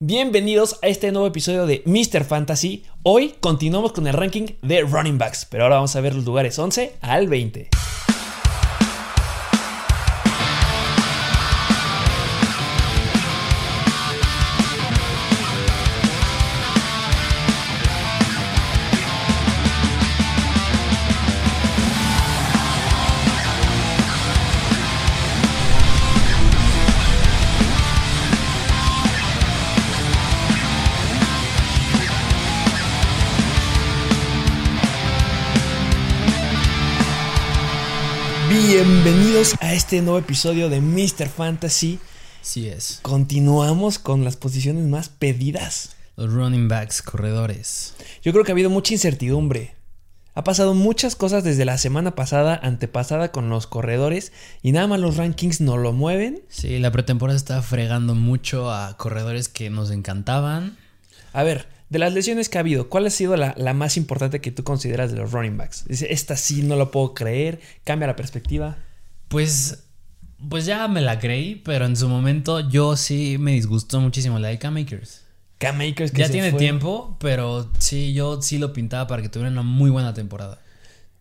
Bienvenidos a este nuevo episodio de Mr. Fantasy. Hoy continuamos con el ranking de running backs, pero ahora vamos a ver los lugares 11 al 20. Este nuevo episodio de Mr. Fantasy. Sí es. Continuamos con las posiciones más pedidas. Los running backs, corredores. Yo creo que ha habido mucha incertidumbre. Ha pasado muchas cosas desde la semana pasada, antepasada con los corredores y nada más los rankings no lo mueven. Sí, la pretemporada está fregando mucho a corredores que nos encantaban. A ver, de las lesiones que ha habido, ¿cuál ha sido la, la más importante que tú consideras de los running backs? Dice, esta sí no lo puedo creer, cambia la perspectiva. Pues, pues ya me la creí, pero en su momento yo sí me disgustó muchísimo la de K-Makers. K-Makers que Ya se tiene fue. tiempo, pero sí, yo sí lo pintaba para que tuviera una muy buena temporada.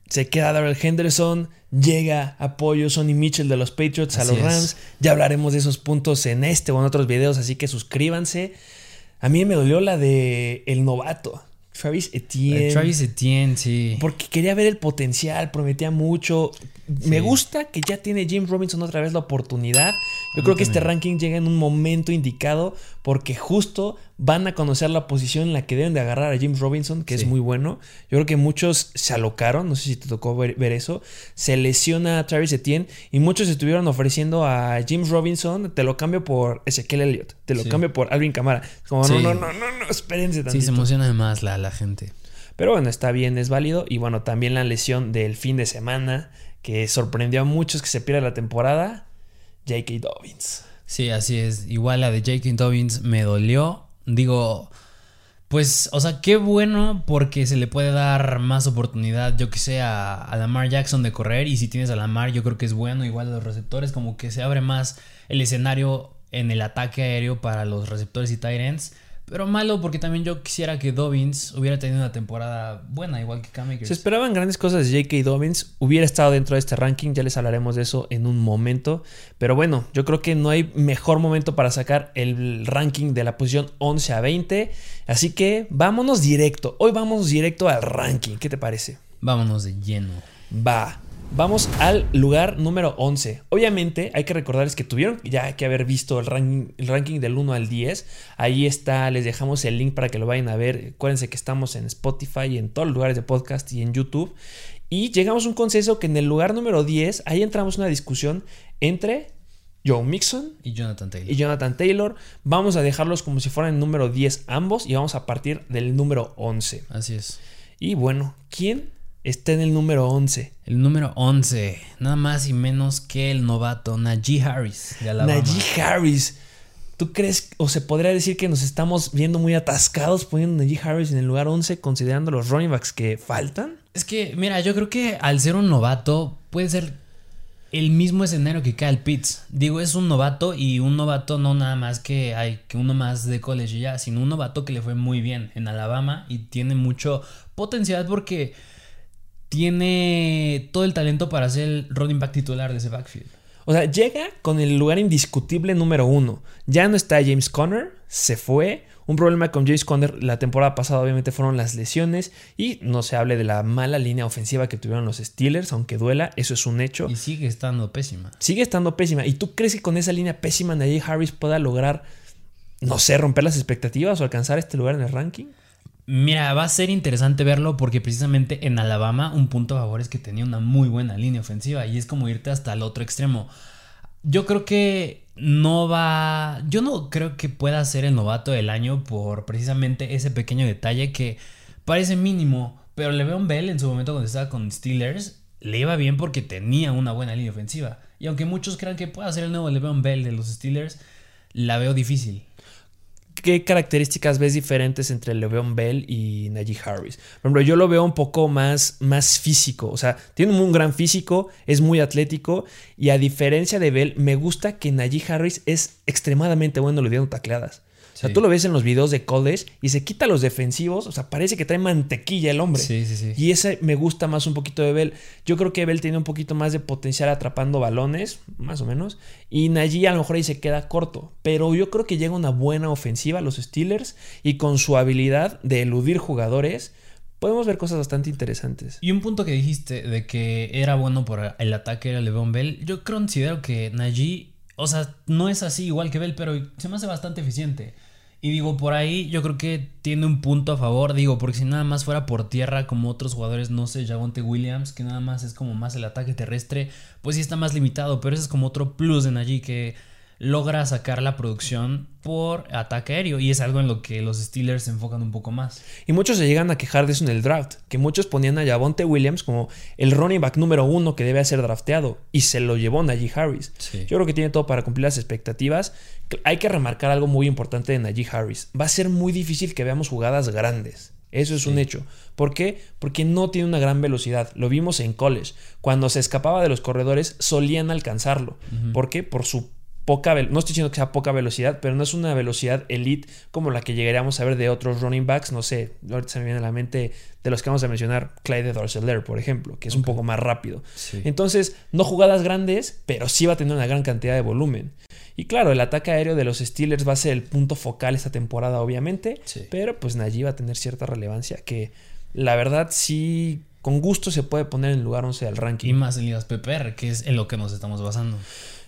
Se queda Darrell Henderson, llega apoyo Sonny Mitchell de los Patriots a los es. Rams. Ya hablaremos de esos puntos en este o en otros videos, así que suscríbanse. A mí me dolió la de el novato, Travis Etienne. Travis Etienne, sí. Porque quería ver el potencial, prometía mucho. Me gusta que ya tiene Jim Robinson otra vez la oportunidad. Yo creo que este ranking llega en un momento indicado porque justo van a conocer la posición en la que deben de agarrar a Jim Robinson, que Sí. es muy bueno. Yo creo que muchos se alocaron, no sé si te tocó ver, ver eso. Se lesiona a Travis Etienne y muchos estuvieron ofreciendo a Jim Robinson, te lo cambio por Ezequiel Elliott, te lo Sí. cambio por Alvin Kamara. Como, no, Sí. no, no, no, no, espérense Sí, tantito. se emociona más la, la gente. Pero bueno, está bien, es válido. Y bueno, también la lesión del fin de semana, que sorprendió a muchos que se pierde la temporada, J.K. Dobbins. Sí, así es. Igual la de J.K. Dobbins me dolió. Digo, pues, o sea, qué bueno porque se le puede dar más oportunidad, yo que sé, a, a Lamar Jackson de correr. Y si tienes a Lamar, yo creo que es bueno. Igual los receptores, como que se abre más el escenario en el ataque aéreo para los receptores y tight ends. Pero malo porque también yo quisiera que Dobbins hubiera tenido una temporada buena, igual que Cam. Se esperaban grandes cosas de J.K. Dobbins. Hubiera estado dentro de este ranking, ya les hablaremos de eso en un momento. Pero bueno, yo creo que no hay mejor momento para sacar el ranking de la posición 11 a 20. Así que vámonos directo. Hoy vamos directo al ranking. ¿Qué te parece? Vámonos de lleno. Va. Vamos al lugar número 11. Obviamente hay que recordarles que tuvieron ya que haber visto el ranking, el ranking del 1 al 10. Ahí está, les dejamos el link para que lo vayan a ver. Acuérdense que estamos en Spotify, en todos los lugares de podcast y en YouTube. Y llegamos a un consenso que en el lugar número 10, ahí entramos en una discusión entre Joe Mixon Y Jonathan Taylor. y Jonathan Taylor. Vamos a dejarlos como si fueran el número 10 ambos y vamos a partir del número 11. Así es. Y bueno, ¿quién está en el número 11? El número 11, nada más y menos que el novato Najee Harris de Alabama. Najee Harris. ¿Tú crees o se podría decir que nos estamos viendo muy atascados poniendo a Najee Harris en el lugar 11 considerando los running backs que faltan? Es que, mira, yo creo que al ser un novato puede ser el mismo escenario que Kyle Pitts. Digo, es un novato y un novato no nada más que hay que uno más de college y ya, sino un novato que le fue muy bien en Alabama y tiene mucho potencial porque tiene todo el talento para ser el running back titular de ese backfield. O sea, llega con el lugar indiscutible número uno. Ya no está James Conner, se fue. Un problema con James Conner la temporada pasada obviamente fueron las lesiones y no se hable de la mala línea ofensiva que tuvieron los Steelers, aunque duela, eso es un hecho. Y sigue estando pésima. Sigue estando pésima. ¿Y tú crees que con esa línea pésima Najee Harris pueda lograr, no sé, romper las expectativas o alcanzar este lugar en el ranking? Mira, va a ser interesante verlo porque precisamente en Alabama un punto a favor es que tenía una muy buena línea ofensiva y es como irte hasta el otro extremo. Yo creo que no va, yo no creo que pueda ser el novato del año por precisamente ese pequeño detalle que parece mínimo, pero Le'Veon Bell en su momento cuando estaba con Steelers le iba bien porque tenía una buena línea ofensiva. Y aunque muchos crean que pueda ser el nuevo Le'Veon Bell de los Steelers, la veo difícil. ¿Qué características ves diferentes entre Le'Veon Bell y Najee Harris? Por ejemplo, yo lo veo un poco más, más físico. O sea, tiene un gran físico, es muy atlético. Y a diferencia de Bell, me gusta que Najee Harris es extremadamente bueno lidiando tacleadas. O sea, tú lo ves en los videos de college y se quita los defensivos. O sea, parece que trae mantequilla el hombre. Sí, sí, sí. Y ese me gusta más un poquito de Bell. Yo creo que Bell tiene un poquito más de potencial atrapando balones, más o menos. Y Najee a lo mejor ahí se queda corto. Pero yo creo que llega una buena ofensiva a los Steelers y con su habilidad de eludir jugadores podemos ver cosas bastante interesantes. Y un punto que dijiste de que era bueno por el ataque era Le'Veon Bell, yo considero que Najee, o sea, no es así igual que Bell, pero se me hace bastante eficiente. Y digo, por ahí yo creo que tiene un punto a favor, digo, porque si nada más fuera por tierra como otros jugadores, no sé, Javonte Williams, que nada más es como más el ataque terrestre, pues sí está más limitado, pero ese es como otro plus en allí que logra sacar la producción por ataque aéreo y es algo en lo que los Steelers se enfocan un poco más. Y muchos se llegan a quejar de eso en el draft, que muchos ponían a Javonte Williams como el running back número uno que debe ser drafteado y se lo llevó Najee Harris. Yo creo que tiene todo para cumplir las expectativas. Hay que remarcar algo muy importante de Najee Harris. Va a ser muy difícil que veamos jugadas grandes. Eso es un hecho. ¿Por qué? Porque no tiene una gran velocidad. Lo vimos en college. Cuando se escapaba de los corredores, solían alcanzarlo. ¿Por qué? Por su poca, no estoy diciendo que sea poca velocidad, pero no es una velocidad elite como la que llegaríamos a ver de otros running backs, no sé, ahorita se me viene a la mente de los que vamos a mencionar, Clyde Dorseler, por ejemplo, que es un poco más rápido. Entonces, no jugadas grandes, pero sí va a tener una gran cantidad de volumen. Y claro, el ataque aéreo de los Steelers va a ser el punto focal esta temporada, obviamente, pero pues Najee va a tener cierta relevancia que la verdad sí con gusto se puede poner en lugar 11 del ranking. Y más en ligas PPR, que es en lo que nos estamos basando.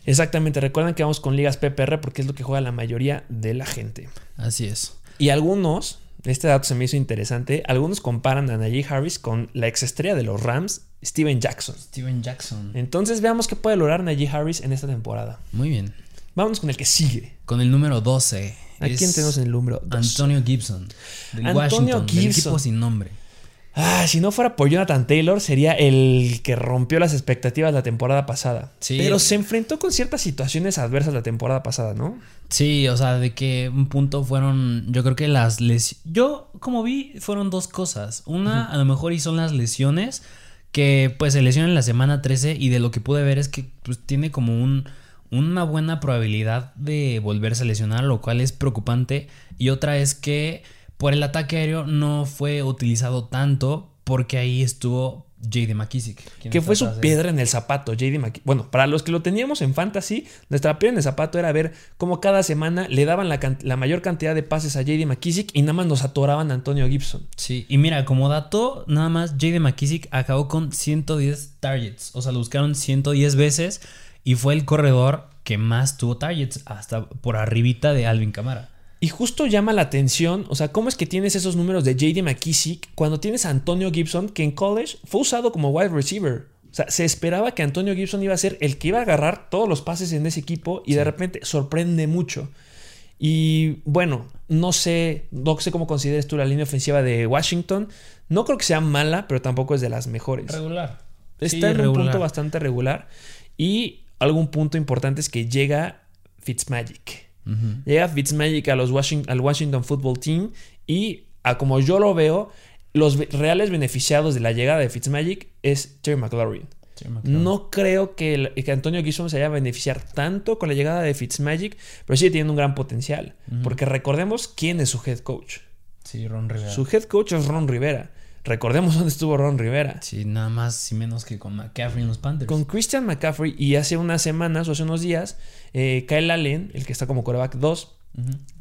Exactamente, recuerden que vamos con ligas PPR porque es lo que juega la mayoría de la gente. Así es. Y algunos, este dato se me hizo interesante, algunos comparan a Najee Harris con la exestrella de los Rams, Steven Jackson. Steven Jackson. Entonces veamos qué puede lograr Najee Harris en esta temporada. Muy bien. Vámonos con el que sigue. Con el número 12. ¿A quién tenemos en el número 12? Antonio Gibson. Antonio Washington, Gibson. Del equipo sin nombre. Ah, si no fuera por Jonathan Taylor, sería el que rompió las expectativas la temporada pasada. Sí. Pero se enfrentó con ciertas situaciones adversas la temporada pasada, ¿no? Sí, o sea, de que un punto fueron. Yo creo que las lesiones. Yo, como vi, fueron dos cosas. Una, a lo mejor, y son las lesiones. Que pues se lesiona en la semana 13. Y de lo que pude ver es que pues, tiene como un, una buena probabilidad de volverse a lesionar, lo cual es preocupante. Y otra es que por el ataque aéreo no fue utilizado tanto porque ahí estuvo JD McKissick. Que fue su piedra en el zapato, JD McKissick. Bueno, para los que lo teníamos en fantasy, nuestra piedra en el zapato era ver cómo cada semana le daban la, mayor cantidad de pases a JD McKissick y nada más nos atoraban a Antonio Gibson. Sí, y mira, como dato, nada más JD McKissick acabó con 110 targets. O sea, lo buscaron 110 veces y fue el corredor que más tuvo targets, hasta por arribita de Alvin Camara. Y justo llama la atención, o sea, cómo es que tienes esos números de JD McKissick cuando tienes a Antonio Gibson, que en college fue usado como wide receiver. O sea, se esperaba que Antonio Gibson iba a ser el que iba a agarrar todos los pases en ese equipo y de repente sorprende mucho. Y bueno, no sé, no sé cómo consideres tú la línea ofensiva de Washington. No creo que sea mala, pero tampoco es de las mejores. Regular. Está en un punto bastante regular. Y algún punto importante es que llega Fitzmagic. Llega Fitzmagic a los Washington, al Washington Football Team y a como yo lo veo, los reales beneficiados de la llegada de Fitzmagic es Terry McLaurin. No creo que, Antonio Gibson se vaya a beneficiar tanto con la llegada de Fitzmagic, pero sí tiene un gran potencial. Porque recordemos quién es su head coach. Sí, Ron Rivera. Su head coach es Ron Rivera. Recordemos dónde estuvo Ron Rivera. Sí, nada más y menos que con McCaffrey en los Panthers. Con Christian McCaffrey y hace unas semanas o hace unos días, eh, Kyle Allen, el que está como coreback 2,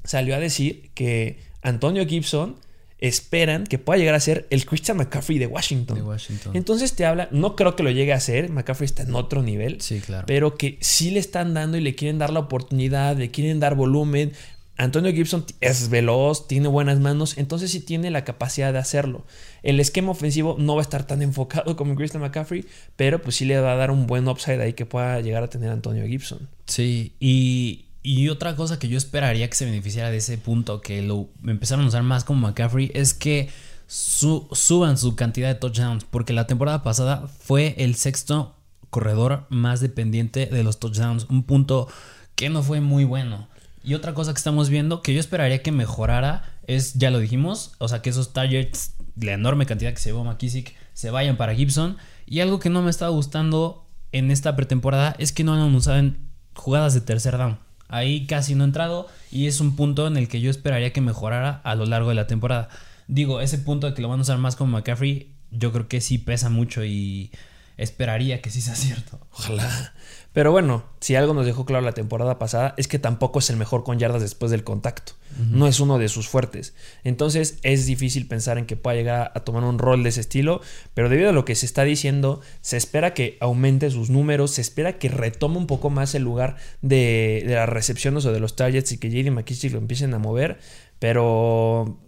salió a decir que Antonio Gibson esperan que pueda llegar a ser el Christian McCaffrey de Washington. De Washington. Entonces te habla, no creo que lo llegue a ser, McCaffrey está en otro nivel, sí, claro. pero que sí le están dando y le quieren dar la oportunidad, le quieren dar volumen. Antonio Gibson es veloz, tiene buenas manos, entonces sí tiene la capacidad de hacerlo. El esquema ofensivo no va a estar tan enfocado como Christian McCaffrey, pero pues sí le va a dar un buen upside ahí que pueda llegar a tener Antonio Gibson. Sí, y, otra cosa que yo esperaría que se beneficiara de ese punto, que lo empezaron a usar más como McCaffrey, es que suban su cantidad de touchdowns, porque la temporada pasada fue el sexto corredor más dependiente de los touchdowns, un punto que no fue muy bueno. Y otra cosa que estamos viendo que yo esperaría que mejorara es, ya lo dijimos, o sea, que esos targets, la enorme cantidad que se llevó McKissick, se vayan para Gibson. Y algo que no me está gustando en esta pretemporada es que no han usado en jugadas de tercer down. Ahí casi no ha entrado y es un punto en el que yo esperaría que mejorara a lo largo de la temporada. Digo, ese punto de que lo van a usar más como McCaffrey, yo creo que sí pesa mucho y esperaría que sí sea cierto. Ojalá. Pero bueno, si algo nos dejó claro la temporada pasada es que tampoco es el mejor con yardas después del contacto. No es uno de sus fuertes. Entonces es difícil pensar en que pueda llegar a tomar un rol de ese estilo, pero debido a lo que se está diciendo, se espera que aumente sus números, se espera que retome un poco más el lugar de, de las recepciones o de los targets y que JD McKissick lo empiecen a mover, pero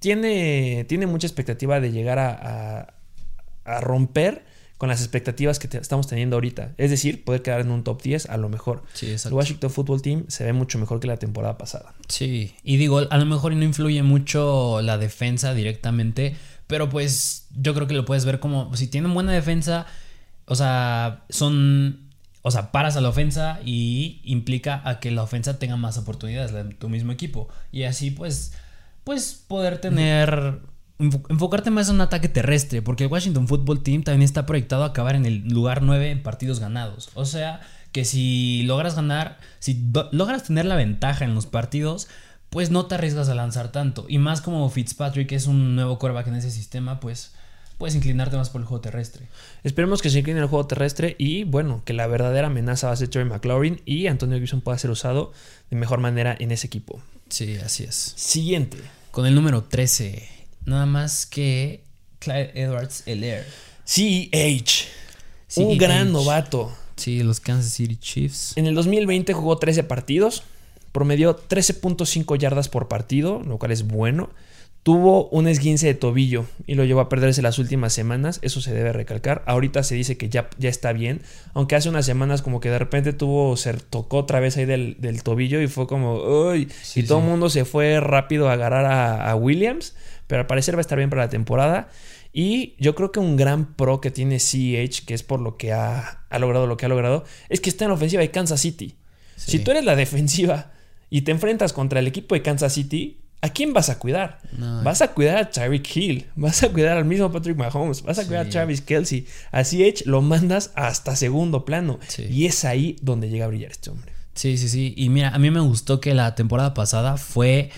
tiene, tiene mucha expectativa de llegar a, a, a romper con las expectativas que estamos teniendo ahorita. Es decir, poder quedar en un top 10 a lo mejor. Sí, El. Washington Football Team se ve mucho mejor que la temporada pasada. Sí, y digo, a lo mejor no influye mucho la defensa directamente, pero pues yo creo que lo puedes ver como si tienen buena defensa, o sea, son, o sea, paras a la ofensa y implica a que la ofensa tenga más oportunidades, la de tu mismo equipo, y así pues, pues poder tener, enfocarte más en un ataque terrestre, porque el Washington Football Team también está proyectado a acabar en el lugar 9 en partidos ganados, o sea, que si logras ganar, si logras tener la ventaja en los partidos, pues no te arriesgas a lanzar tanto. Y más como Fitzpatrick es un nuevo quarterback en ese sistema, pues puedes inclinarte más por el juego terrestre. Esperemos que se incline el juego terrestre y bueno, que la verdadera amenaza va a ser Terry McLaurin y Antonio Gibson pueda ser usado de mejor manera en ese equipo. Sí, así es. Siguiente. Con el número 13, nada más que Clyde Edwards Elair. CEH. Un CEH. gran novato. Sí, los Kansas City Chiefs. En el 2020 jugó 13 partidos, promedió 13.5 yardas por partido, lo cual es bueno. Tuvo un esguince de tobillo y lo llevó a perderse las últimas semanas, eso se debe recalcar. Ahorita se dice que ya, ya está bien, aunque hace unas semanas como que de repente tuvo, se tocó otra vez ahí del, del tobillo y fue como, uy, Sí, y todo el sí. mundo se fue rápido a agarrar a, a Williams, pero al parecer va a estar bien para la temporada. Y yo creo que un gran pro que tiene CH, que es por lo que ha, ha logrado lo que ha logrado, es que está en la ofensiva de Kansas City. Sí. Si tú eres la defensiva y te enfrentas contra el equipo de Kansas City, ¿a quién vas a cuidar? No. Vas a cuidar a Tyreek Hill, vas a cuidar al mismo Patrick Mahomes, vas a Sí. cuidar a Travis Kelsey. A CH lo mandas hasta segundo plano. Sí. Y es ahí donde llega a brillar este hombre. Sí, sí, sí. Y mira, a mí me gustó que la temporada pasada fue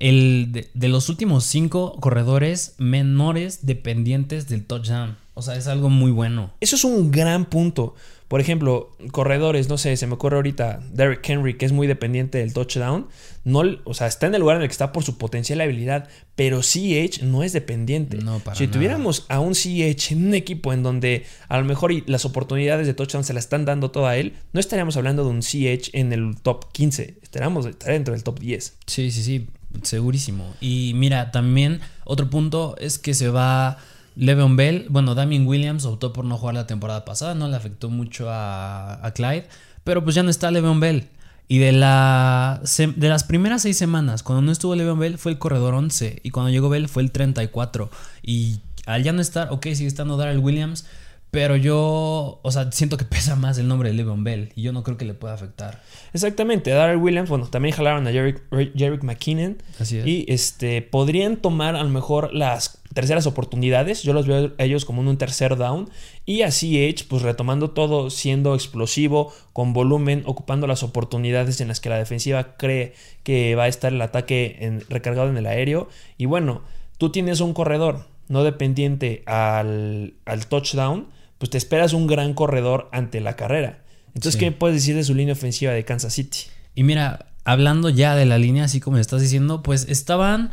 el de, de los últimos cinco corredores menores dependientes del touchdown. O sea, es algo muy bueno. Eso es un gran punto. Por ejemplo, corredores, no sé, se me ocurre ahorita Derrick Henry, que es muy dependiente del touchdown. No, o sea, está en el lugar en el que está por su potencial habilidad, pero CH no es dependiente. No, para si nada. tuviéramos a un CH en un equipo en donde a lo mejor las oportunidades de touchdown se las están dando toda a él, no estaríamos hablando de un CH en el top 15, estaríamos estaría dentro del top 10. Sí, sí, sí. Segurísimo. Y mira, también otro punto es que se va Le'Veon Bell. Bueno, Damien Williams optó por no jugar la temporada pasada. No le afectó mucho a, Clyde. Pero pues ya no está Le'Veon Bell. Y de, la, de las primeras seis semanas, cuando no estuvo Le'Veon Bell, fue el corredor 11. Y cuando llegó Bell fue el 34. Y al ya no estar, ok, sigue estando Darrell Williams. Pero yo, o sea, siento que pesa más el nombre de Le'Veon Bell. Y yo no creo que le pueda afectar. Exactamente, Darrell Williams, bueno, también jalaron a Jerick, Jerick McKinnon. Así es. Y este, podrían tomar a lo mejor las terceras oportunidades. Yo los veo a ellos como en un tercer down. Y así Edge, pues retomando todo, siendo explosivo, con volumen, ocupando las oportunidades en las que la defensiva cree que va a estar el ataque en- recargado en el aéreo. Y bueno, tú tienes un corredor no dependiente al, al touchdown, pues te esperas un gran corredor ante la carrera. Entonces, Sí. ¿qué puedes decir de su línea ofensiva de Kansas City? Y mira, hablando ya de la línea, así como estás diciendo, pues estaban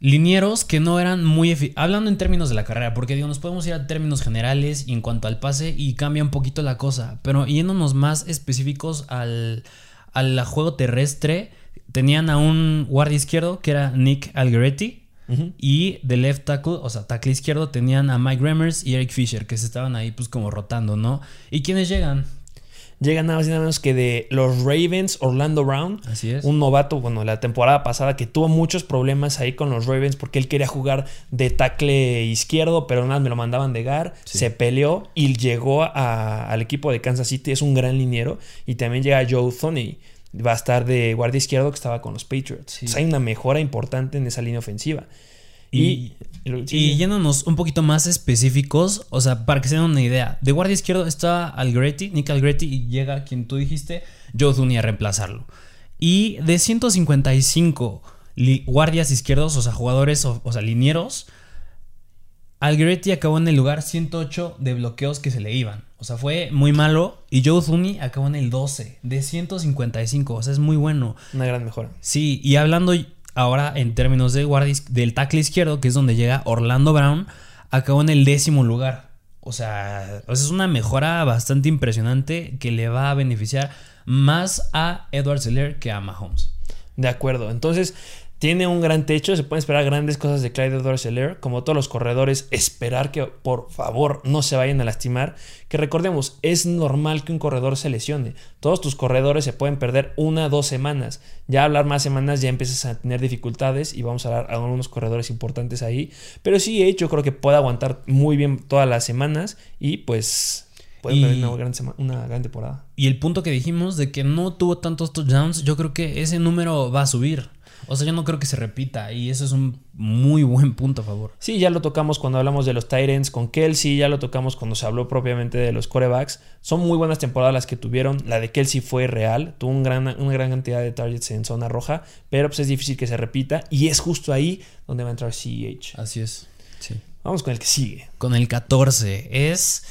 linieros que no eran muy hablando en términos de la carrera, porque digo, nos podemos ir a términos generales y en cuanto al pase y cambia un poquito la cosa, pero yéndonos más específicos al, al juego terrestre, tenían a un guardia izquierdo que era Nick Y de left tackle, o sea, tackle izquierdo, tenían a Mike Remmers y Eric Fisher, que se estaban ahí pues como rotando, ¿no? ¿Y quiénes llegan? Llega nada más y nada menos que de los Ravens, Orlando Brown. Así es. Un novato, bueno, la temporada pasada que tuvo muchos problemas ahí con los Ravens porque él quería jugar de tackle izquierdo, pero nada, me lo mandaban de gar. Sí. Se peleó y llegó a- al equipo de Kansas City. Es un gran liniero. Y también llega Joe Thoney. Va a estar de guardia izquierdo que estaba con los Patriots. Sí. Entonces hay una mejora importante en esa línea ofensiva. Y- Y yéndonos un poquito más específicos, o sea, para que se den una idea, de guardia izquierdo está Algretti, Nick Algretti, y llega quien tú dijiste, Joe Thuney a reemplazarlo. Y de 155 guardias izquierdos, o sea, jugadores, o, sea, linieros, Algretti acabó en el lugar 108 de bloqueos que se le iban. O sea, fue muy malo. Y Joe Zuni acabó en el 12 de 155. O sea, es muy bueno. Una gran mejora. Sí, y hablando ahora en términos de del tackle izquierdo, que es donde llega Orlando Brown, acabó en el décimo lugar. O sea, es una mejora bastante impresionante que le va a beneficiar más a Edward Seller que a Mahomes. De acuerdo. Entonces, tiene un gran techo, se pueden esperar grandes cosas de Clyde Edwards como todos los corredores, esperar que por favor no se vayan a lastimar, que recordemos, es normal que un corredor se lesione, todos tus corredores se pueden perder una, dos semanas, ya hablar más semanas ya empiezas a tener dificultades y vamos a hablar a algunos corredores importantes ahí, pero sí, hecho creo que puede aguantar muy bien todas las semanas y pues Puede una gran, una gran temporada. Y el punto que dijimos de que no tuvo tantos touchdowns, yo creo que ese número va a subir. O sea, yo no creo que se repita y eso es un muy buen punto a favor. Sí, ya lo tocamos cuando hablamos de los Tyrants con Kelsey, ya lo tocamos cuando se habló propiamente de los corebacks. Son muy buenas temporadas las que tuvieron. La de Kelsey fue real, tuvo un gran, una gran cantidad de targets en zona roja, pero pues es difícil que se repita y es justo ahí donde va a entrar CEH. Así es. Sí. Vamos con el que sigue. Con el 14 es,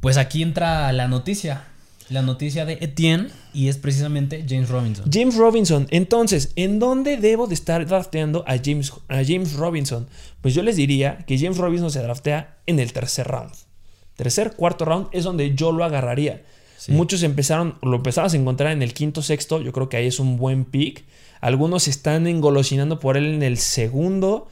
pues aquí entra la noticia la noticia de Etienne y es precisamente James Robinson. James Robinson. Entonces, ¿en dónde debo de estar drafteando a James, a James Robinson? Pues yo les diría que James Robinson se draftea en el tercer round. Tercer, cuarto round es donde yo lo agarraría. Muchos empezaron, lo empezabas a encontrar en el quinto, sexto. Yo creo que ahí es un buen pick. Algunos están engolosinando por él en el segundo.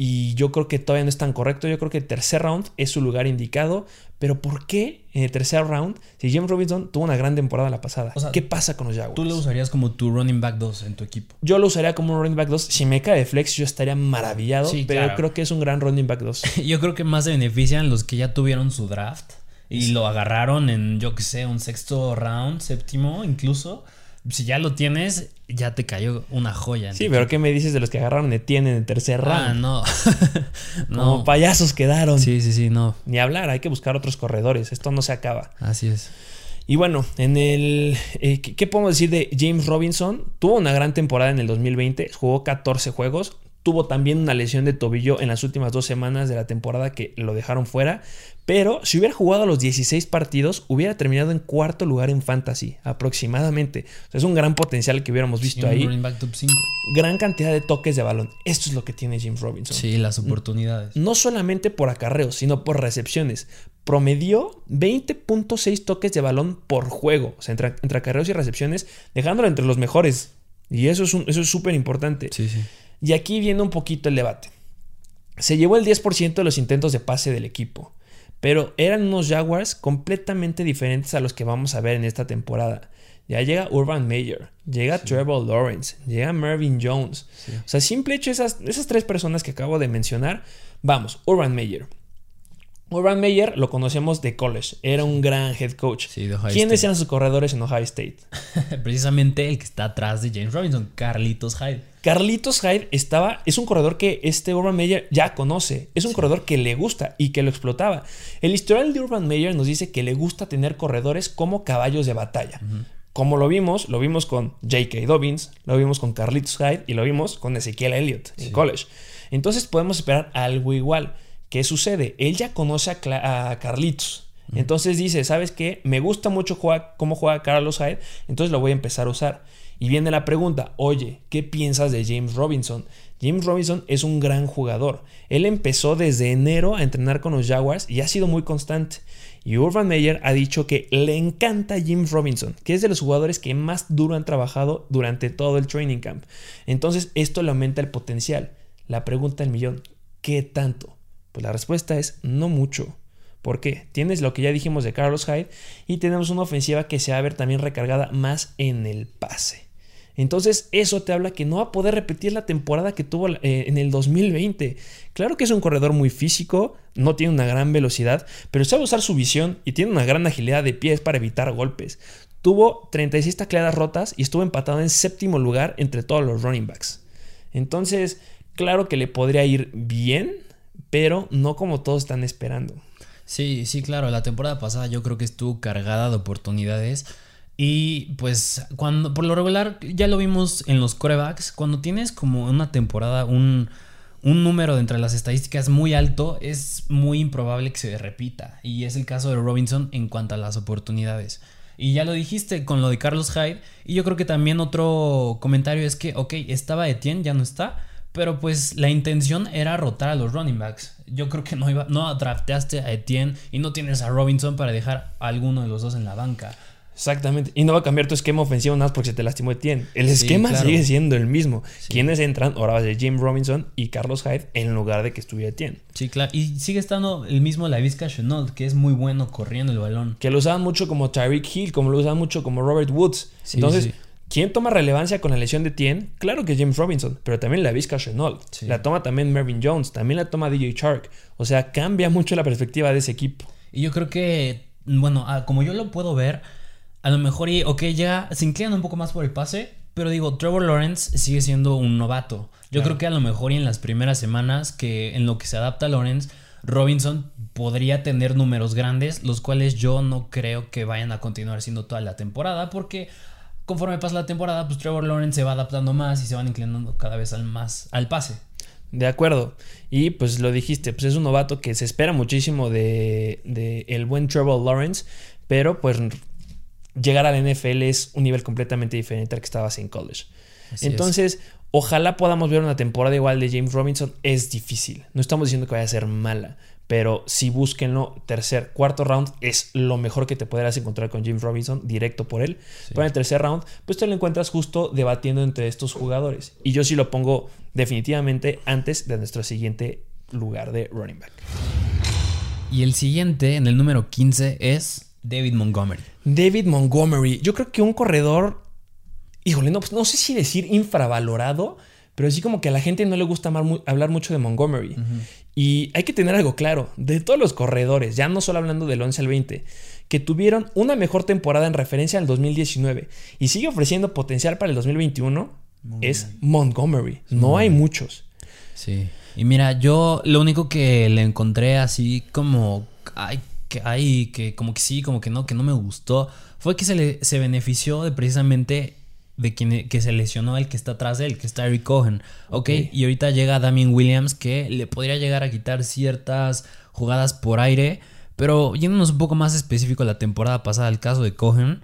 Y yo creo que todavía no es tan correcto. Yo creo que el tercer round es su lugar indicado. Pero ¿por qué en el tercer round, si James Robinson tuvo una gran temporada la pasada? ¿Qué pasa con los Jaguars? Tú lo usarías como tu running back 2 en tu equipo. Yo lo usaría como un running back 2. Si me cae de flex, yo estaría maravillado. pero creo que es un gran running back 2. yo creo que más se benefician los que ya tuvieron su draft y lo agarraron en, yo qué sé, un sexto round, séptimo incluso si ya lo tienes, ya te cayó una joya. Sí, pero ¿qué me dices de los que agarraron Etienne en el tercer ah, round? no. no. Como payasos quedaron. Sí, sí, sí, no. Ni hablar, hay que buscar otros corredores. Esto no se acaba. Así es. Y bueno, en el. Eh, ¿Qué podemos decir de James Robinson? Tuvo una gran temporada en el 2020, jugó 14 juegos, Tuvo también una lesión de tobillo en las últimas dos semanas de la temporada que lo dejaron fuera. Pero si hubiera jugado los 16 partidos, hubiera terminado en cuarto lugar en fantasy, aproximadamente. es un gran potencial que hubiéramos visto ahí. Gran cantidad de toques de balón. Esto es lo que tiene James Robinson. Sí, las oportunidades. No solamente por acarreos, sino por recepciones. Promedió 20.6 toques de balón por juego. O sea, entre, entre acarreos y recepciones, dejándolo entre los mejores. Y eso es súper importante. Sí, sí. Y aquí viene un poquito el debate. Se llevó el 10% de los intentos de pase del equipo, pero eran unos Jaguars completamente diferentes a los que vamos a ver en esta temporada. Ya llega Urban Meyer, llega Trevor Lawrence, llega Mervyn Jones. O sea, simple hecho, esas, esas tres personas que acabo de mencionar, vamos, Urban Meyer, Urban Meyer lo conocemos de college, era un gran head coach. ¿Quiénes eran sus corredores en Ohio State? Precisamente el que está atrás de James Robinson, Carlitos Hyde. Carlitos Hyde estaba, es un corredor que este Urban Meyer ya conoce, es un corredor que le gusta y que lo explotaba. El historial de Urban Meyer nos dice que le gusta tener corredores como caballos de batalla. Como lo vimos, lo vimos con J.K. Dobbins, lo vimos con Carlitos Hyde y lo vimos con Ezequiel Elliott en college. Entonces podemos esperar algo igual. ¿Qué sucede? Él ya conoce a, Carlitos. Entonces dice, ¿sabes qué? Me gusta mucho cómo juega Carlos Hyde, entonces lo voy a empezar a usar. Y viene la pregunta, oye, ¿qué piensas de James Robinson? James Robinson es un gran jugador. Él empezó desde enero a entrenar con los Jaguars y ha sido muy constante. Y Urban Meyer ha dicho que le encanta James Robinson, que es de los jugadores que más duro han trabajado durante todo el training camp. Entonces esto le aumenta el potencial. La pregunta del millón, ¿qué tanto? Pues la respuesta es no mucho. ¿Por qué? Tienes lo que ya dijimos de Carlos Hyde y tenemos una ofensiva que se va a ver también recargada más en el pase. Entonces eso te habla que no va a poder repetir la temporada que tuvo eh, en el 2020. Claro que es un corredor muy físico, no tiene una gran velocidad, pero sabe usar su visión y tiene una gran agilidad de pies para evitar golpes. Tuvo 36 tacleadas rotas y estuvo empatado en séptimo lugar entre todos los running backs. Entonces, claro que le podría ir bien, pero no como todos están esperando. Sí, sí, claro, la temporada pasada yo creo que estuvo cargada de oportunidades Y pues cuando, por lo regular, ya lo vimos en los corebacks, cuando tienes como una temporada, un, un número de entre las estadísticas muy alto, es muy improbable que se repita. Y es el caso de Robinson en cuanto a las oportunidades. Y ya lo dijiste con lo de Carlos Hyde. Y yo creo que también otro comentario es que, ok, estaba Etienne, ya no está. Pero pues la intención era rotar a los running backs. Yo creo que no iba, no drafteaste a Etienne y no tienes a Robinson para dejar a alguno de los dos en la banca. Exactamente. Y no va a cambiar tu esquema ofensivo nada más porque se te lastimó Etienne. El esquema sigue siendo el mismo. Quienes entran? Ahora va a ser Jim Robinson y Carlos Hyde en lugar de que estuviera Etienne. Sí, claro. Y sigue estando el mismo Lavisca Chenault, que es muy bueno corriendo el balón. Que lo usaban mucho como Tyreek Hill, como lo usaban mucho como Robert Woods. Entonces, ¿quién toma relevancia con la lesión de Etienne? Claro que James Robinson, pero también Lavisca Chenault. La toma también Mervyn Jones, también la toma DJ Shark. O sea, cambia mucho la perspectiva de ese equipo. Y yo creo que, bueno, ah, como yo lo puedo ver a lo mejor, y, ok, ya se inclinan un poco más por el pase, pero digo, Trevor Lawrence sigue siendo un novato. Yo creo que a lo mejor y en las primeras semanas, que en lo que se adapta Lawrence, Robinson podría tener números grandes, los cuales yo no creo que vayan a continuar siendo toda la temporada, porque conforme pasa la temporada, pues Trevor Lawrence se va adaptando más y se van inclinando cada vez al más al pase. De acuerdo. Y pues lo dijiste, pues es un novato que se espera muchísimo de, de el buen Trevor Lawrence, pero pues llegar al NFL es un nivel completamente diferente al que estabas en college. Entonces, ojalá podamos ver una temporada igual de James Robinson. Es difícil. No estamos diciendo que vaya a ser mala. Pero si búsquenlo, tercer, cuarto round es lo mejor que te podrás encontrar con James Robinson, directo por él. Pero en el tercer round, pues te lo encuentras justo debatiendo entre estos jugadores. Y yo sí lo pongo definitivamente antes de nuestro siguiente lugar de running back. Y el siguiente, en el número 15, es David Montgomery. David Montgomery. Yo creo que un corredor. Híjole, no, pues no sé si decir infravalorado, pero sí como que a la gente no le gusta hablar mucho de Montgomery. Y hay que tener algo claro: de todos los corredores, ya no solo hablando del 11 al 20, que tuvieron una mejor temporada en referencia al 2019 y sigue ofreciendo potencial para el 2021, es Montgomery. No hay muchos. Sí. Y mira, yo lo único que le encontré así como. Ay, que hay, que como que sí, como que no, que no me gustó, fue que se, le, se benefició de precisamente de quien que se lesionó el que está atrás de él, que está Eric Cohen. Ok, y ahorita llega Damien Williams que le podría llegar a quitar ciertas jugadas por aire, pero yéndonos un poco más específico la temporada pasada, el caso de Cohen,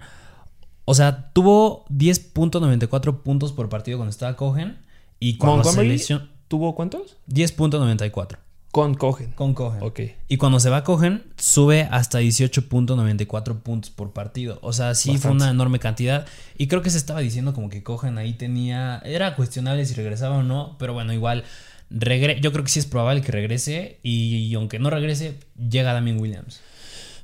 o sea, tuvo 10.94 puntos por partido cuando estaba Cohen y cuando se lesionó... ¿Tuvo cuántos? 10.94. Con Cogen. Con Cogen. Ok. Y cuando se va Cogen, sube hasta 18.94 puntos por partido. O sea, sí fue una enorme cantidad. Y creo que se estaba diciendo como que Cogen ahí tenía. Era cuestionable si regresaba o no. Pero bueno, igual. Yo creo que sí es probable que regrese. Y, aunque no regrese, llega Damien Williams.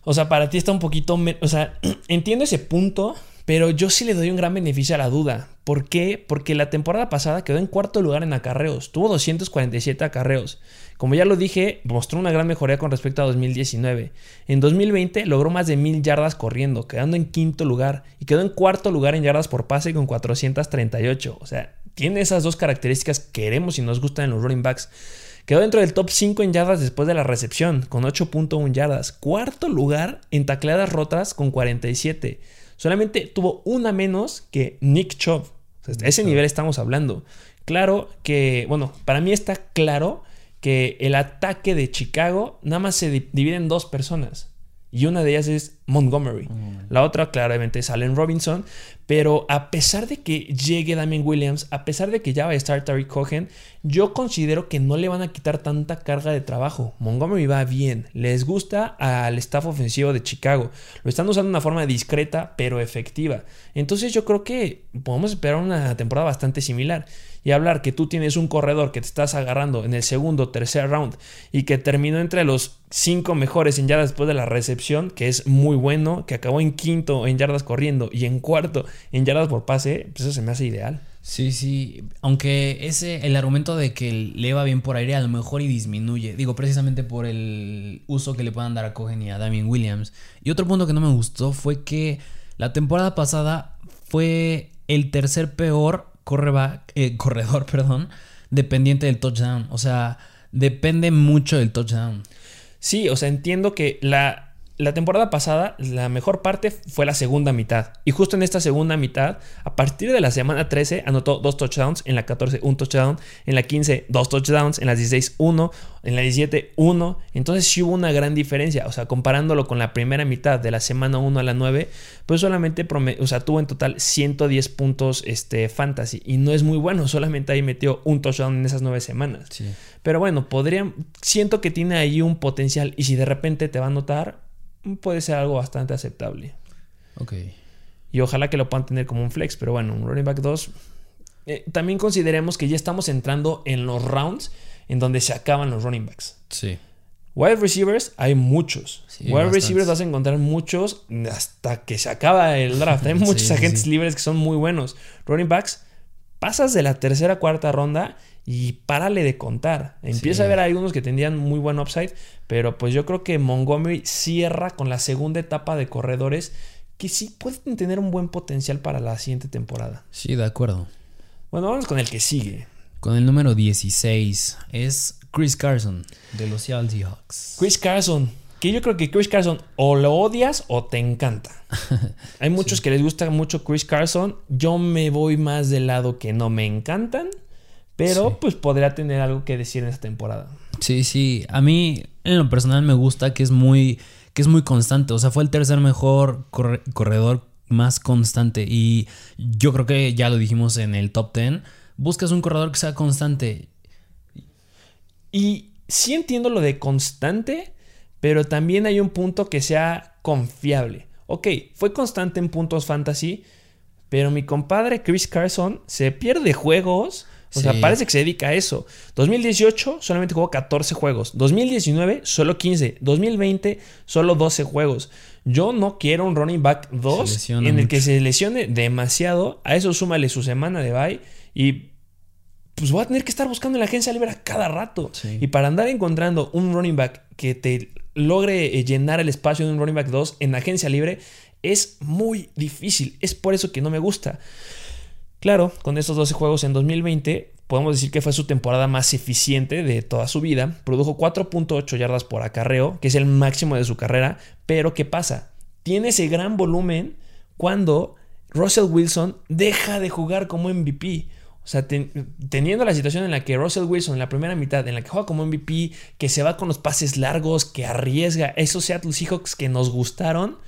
O sea, para ti está un poquito. O sea, entiendo ese punto. Pero yo sí le doy un gran beneficio a la duda. ¿Por qué? Porque la temporada pasada quedó en cuarto lugar en acarreos. Tuvo 247 acarreos. Como ya lo dije, mostró una gran mejoría con respecto a 2019. En 2020 logró más de mil yardas corriendo, quedando en quinto lugar. Y quedó en cuarto lugar en yardas por pase con 438. O sea, tiene esas dos características que queremos y nos gustan en los running backs. Quedó dentro del top 5 en yardas después de la recepción, con 8.1 yardas. Cuarto lugar en tacleadas rotas con 47. Solamente tuvo una menos que Nick Chubb. ese nivel estamos hablando. Claro que, bueno, para mí está claro que el ataque de Chicago nada más se divide en dos personas. Y una de ellas es Montgomery. La otra claramente es Allen Robinson. Pero a pesar de que llegue Damien Williams, a pesar de que ya va a estar Tariq Cohen, yo considero que no le van a quitar tanta carga de trabajo. Montgomery va bien, les gusta al staff ofensivo de Chicago. Lo están usando de una forma discreta pero efectiva. Entonces yo creo que podemos esperar una temporada bastante similar. Y hablar que tú tienes un corredor que te estás agarrando en el segundo tercer round y que terminó entre los cinco mejores en yardas después de la recepción, que es muy bueno, que acabó en quinto en yardas corriendo y en cuarto en yardas por pase, pues eso se me hace ideal. Sí, sí, aunque ese, el argumento de que le va bien por aire a lo mejor y disminuye, digo, precisamente por el uso que le puedan dar a Cohen y a Damien Williams. Y otro punto que no me gustó fue que la temporada pasada fue el tercer peor eh, corredor, perdón, dependiente del touchdown. O sea, depende mucho del touchdown. Sí, o sea, entiendo que la la temporada pasada, la mejor parte fue la segunda mitad. Y justo en esta segunda mitad, a partir de la semana 13, anotó dos touchdowns. En la 14, un touchdown. En la 15, dos touchdowns. En la 16, uno. En la 17, uno. Entonces sí hubo una gran diferencia. O sea, comparándolo con la primera mitad de la semana 1 a la 9, pues solamente o sea, tuvo en total 110 puntos este, fantasy. Y no es muy bueno. Solamente ahí metió un touchdown en esas 9 semanas. Pero bueno, podría. Siento que tiene ahí un potencial. Y si de repente te va a notar puede ser algo bastante aceptable. Ok. Y ojalá que lo puedan tener como un flex, pero bueno, un running back 2. Eh, también consideremos que ya estamos entrando en los rounds en donde se acaban los running backs. Sí. Wide receivers hay muchos. Wide receivers vas a encontrar muchos hasta que se acaba el draft. Hay muchos agentes libres que son muy buenos. Running backs, pasas de la tercera cuarta ronda y párale de contar. Empieza a ver algunos que tendrían muy buen upside, pero pues yo creo que Montgomery cierra con la segunda etapa de corredores que sí pueden tener un buen potencial para la siguiente temporada. Sí, de acuerdo. Bueno, vamos con el que sigue. Con el número 16 es Chris Carson de los Seattle Seahawks. Chris Carson, que yo creo que Chris Carson o lo odias o te encanta. Hay muchos que les gusta mucho Chris Carson. Yo me voy más del lado que no me encantan. Pero pues podría tener algo que decir en esta temporada. Sí, sí. A mí en lo personal me gusta que es muy, que es muy constante. O sea, fue el tercer mejor corredor más constante. Y yo creo que ya lo dijimos en el top 10. Buscas un corredor que sea constante. Y sí entiendo lo de constante, pero también hay un punto que sea confiable. Ok, fue constante en puntos fantasy, pero mi compadre Chris Carson se pierde juegos o sea, parece que se dedica a eso. 2018 solamente jugó 14 juegos. 2019 solo 15. 2020 solo 12 juegos. Yo no quiero un running back 2 en el que se lesione demasiado. A eso súmale su semana de bye y pues voy a tener que estar buscando en la agencia libre a cada rato. Y para andar encontrando un running back que te logre eh, llenar el espacio de un running back 2 en agencia libre es muy difícil. Es por eso que no me gusta. Claro, con estos 12 juegos en 2020, podemos decir que fue su temporada más eficiente de toda su vida. Produjo 4.8 yardas por acarreo, que es el máximo de su carrera. Pero ¿qué pasa? Tiene ese gran volumen cuando Russell Wilson deja de jugar como MVP. O sea, teniendo la situación en la que Russell Wilson en la primera mitad, en la que juega como MVP, que se va con los pases largos, que arriesga, esos Seattle Seahawks que nos gustaron,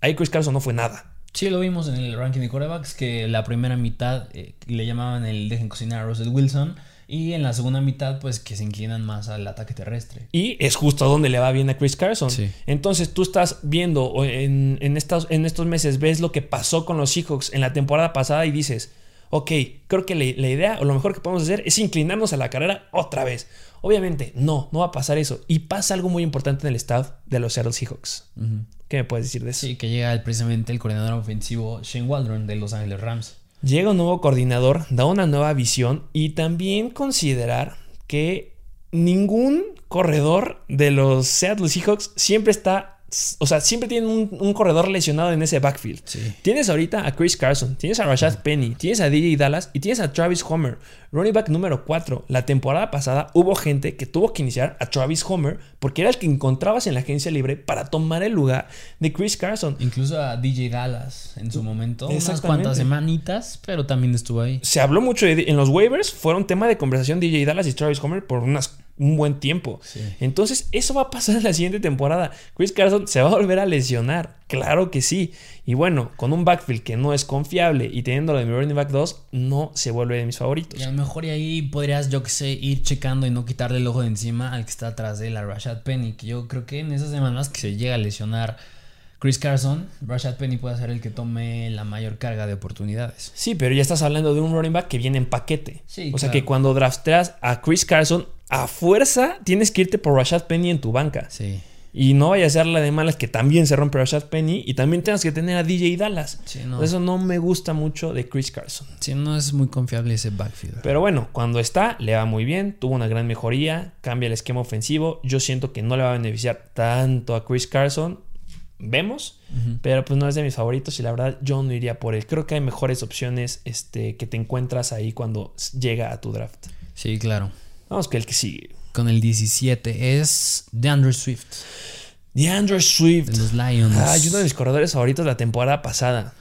ahí Chris Carson no fue nada. Sí, lo vimos en el ranking de corebacks, que la primera mitad eh, le llamaban el dejen cocinar a Russell Wilson. Y en la segunda mitad, pues que se inclinan más al ataque terrestre. Y es justo donde le va bien a Chris Carson. Entonces tú estás viendo en, en, estos, en estos meses, ves lo que pasó con los Seahawks en la temporada pasada y dices, ok, creo que la, idea o lo mejor que podemos hacer es inclinarnos a la carrera otra vez. Obviamente, no, no va a pasar eso. Y pasa algo muy importante en el staff de los Seattle Seahawks. ¿Qué me puedes decir de eso? Sí, que llega precisamente el coordinador ofensivo Shane Waldron de Los Angeles Rams. Llega un nuevo coordinador, da una nueva visión y también considerar que ningún corredor de los Seattle Seahawks siempre está o sea, siempre tienen un, corredor lesionado en ese backfield. Tienes ahorita a Chris Carson, tienes a Rashad Penny, tienes a DJ Dallas y tienes a Travis Homer, running back número 4. La temporada pasada hubo gente que tuvo que iniciar a Travis Homer porque era el que encontrabas en la agencia libre para tomar el lugar de Chris Carson. Incluso a DJ Dallas en su momento, unas cuantas semanitas, pero también estuvo ahí. Se habló mucho en los waivers, fueron tema de conversación DJ Dallas y Travis Homer por unas un buen tiempo. Entonces, eso va a pasar en la siguiente temporada. Chris Carson se va a volver a lesionar. Claro que sí. Y bueno, con un backfield que no es confiable y teniendo lo de mi running back 2, no se vuelve de mis favoritos. Y a lo mejor y ahí podrías, yo que sé, ir checando y no quitarle el ojo de encima al que está atrás de la Rashad Penny. Que yo creo que en esas semanas que se llega a lesionar. Chris Carson, Rashad Penny puede ser el que tome la mayor carga de oportunidades. Sí, pero ya estás hablando de un running back que viene en paquete. o sea que cuando drafteas a Chris Carson, a fuerza tienes que irte por Rashad Penny en tu banca. Sí. Y no vaya a ser la de malas que también se rompe Rashad Penny y también tengas que tener a DJ Dallas. Eso no me gusta mucho de Chris Carson. Sí, no es muy confiable ese backfield. Pero bueno, cuando está, le va muy bien, tuvo una gran mejoría, cambia el esquema ofensivo. Yo siento que no le va a beneficiar tanto a Chris Carson. Vemos, pero pues no es de mis favoritos y la verdad yo no iría por él. Creo que hay mejores opciones este, que te encuentras ahí cuando llega a tu draft. Sí, claro. Vamos con el que sigue. Con el 17 es DeAndre Swift. DeAndre Swift. De los Lions. Ay, uno de mis corredores favoritos de la temporada pasada.